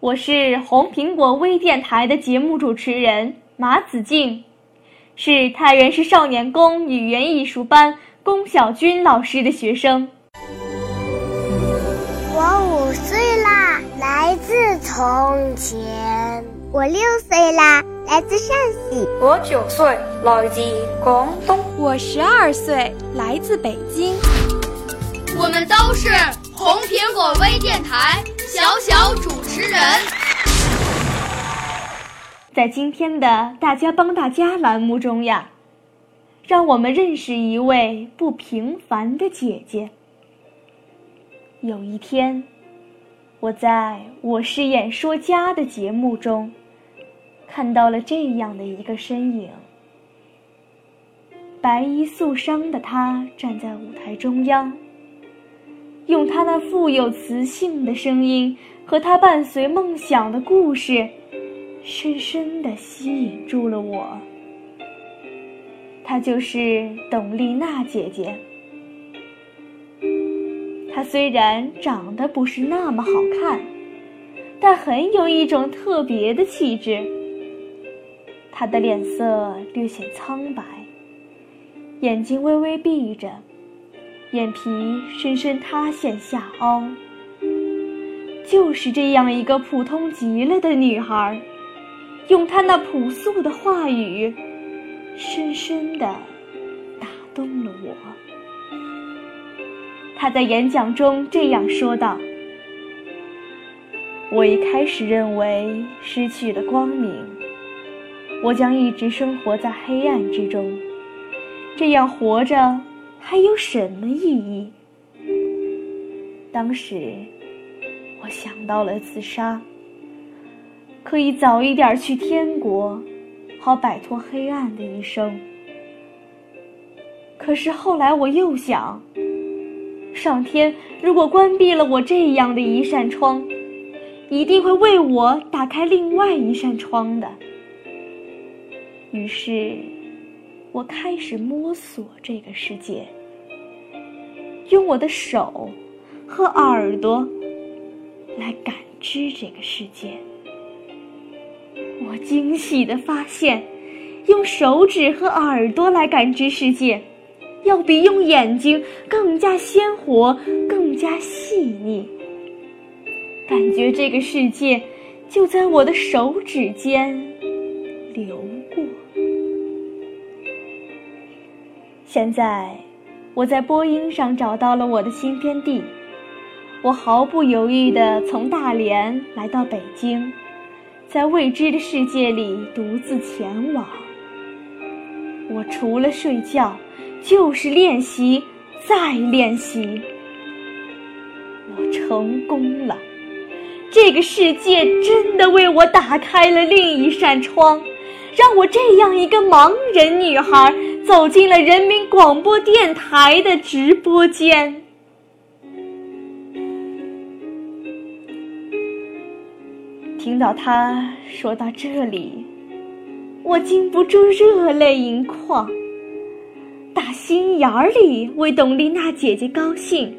我是红苹果微电台的节目主持人马子静，是太原市少年宫语言艺术班龚小军老师的学生。我五岁啦，来自从前；我六岁啦，来自陕西；我九岁，来自广东；我十二岁，来自北京。我们都是红苹果微电台小小主持人。在今天的“大家帮大家”栏目中呀，让我们认识一位不平凡的姐姐。有一天，我在我是演说家的节目中，看到了这样的一个身影：白衣素裳的她站在舞台中央。用他那富有磁性的声音和他伴随梦想的故事，深深地吸引住了我。她就是董丽娜姐姐。她虽然长得不是那么好看，但很有一种特别的气质。她的脸色略显苍白，眼睛微微闭着。眼皮深深塌陷下凹，就是这样一个普通极了的女孩，用她那朴素的话语，深深的打动了我。她在演讲中这样说道：“我一开始认为失去了光明，我将一直生活在黑暗之中，这样活着。”还有什么意义？当时，我想到了自杀，可以早一点去天国，好摆脱黑暗的一生。可是后来我又想，上天如果关闭了我这样的一扇窗，一定会为我打开另外一扇窗的。于是。我开始摸索这个世界，用我的手和耳朵来感知这个世界。我惊喜地发现，用手指和耳朵来感知世界，要比用眼睛更加鲜活、更加细腻。感觉这个世界就在我的手指间流过。现在，我在播音上找到了我的新天地。我毫不犹豫地从大连来到北京，在未知的世界里独自前往。我除了睡觉，就是练习，再练习。我成功了，这个世界真的为我打开了另一扇窗，让我这样一个盲人女孩。走进了人民广播电台的直播间，听到他说到这里，我禁不住热泪盈眶，打心眼儿里为董丽娜姐姐高兴。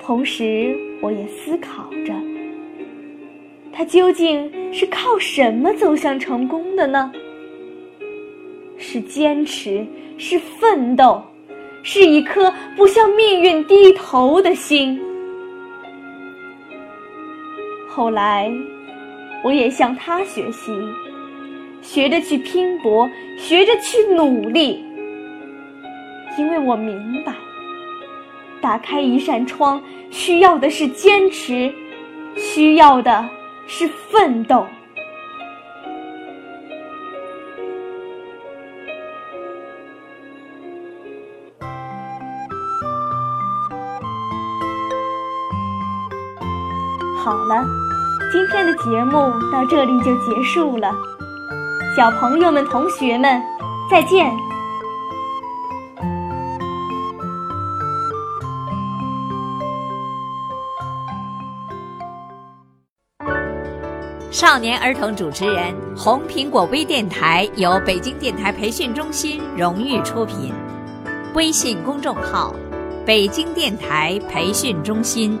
同时，我也思考着，她究竟是靠什么走向成功的呢？是坚持，是奋斗，是一颗不向命运低头的心。后来，我也向他学习，学着去拼搏，学着去努力。因为我明白，打开一扇窗需要的是坚持，需要的是奋斗。好了，今天的节目到这里就结束了。小朋友们、同学们，再见。少年儿童主持人，红苹果微电台由北京电台培训中心荣誉出品，微信公众号：北京电台培训中心。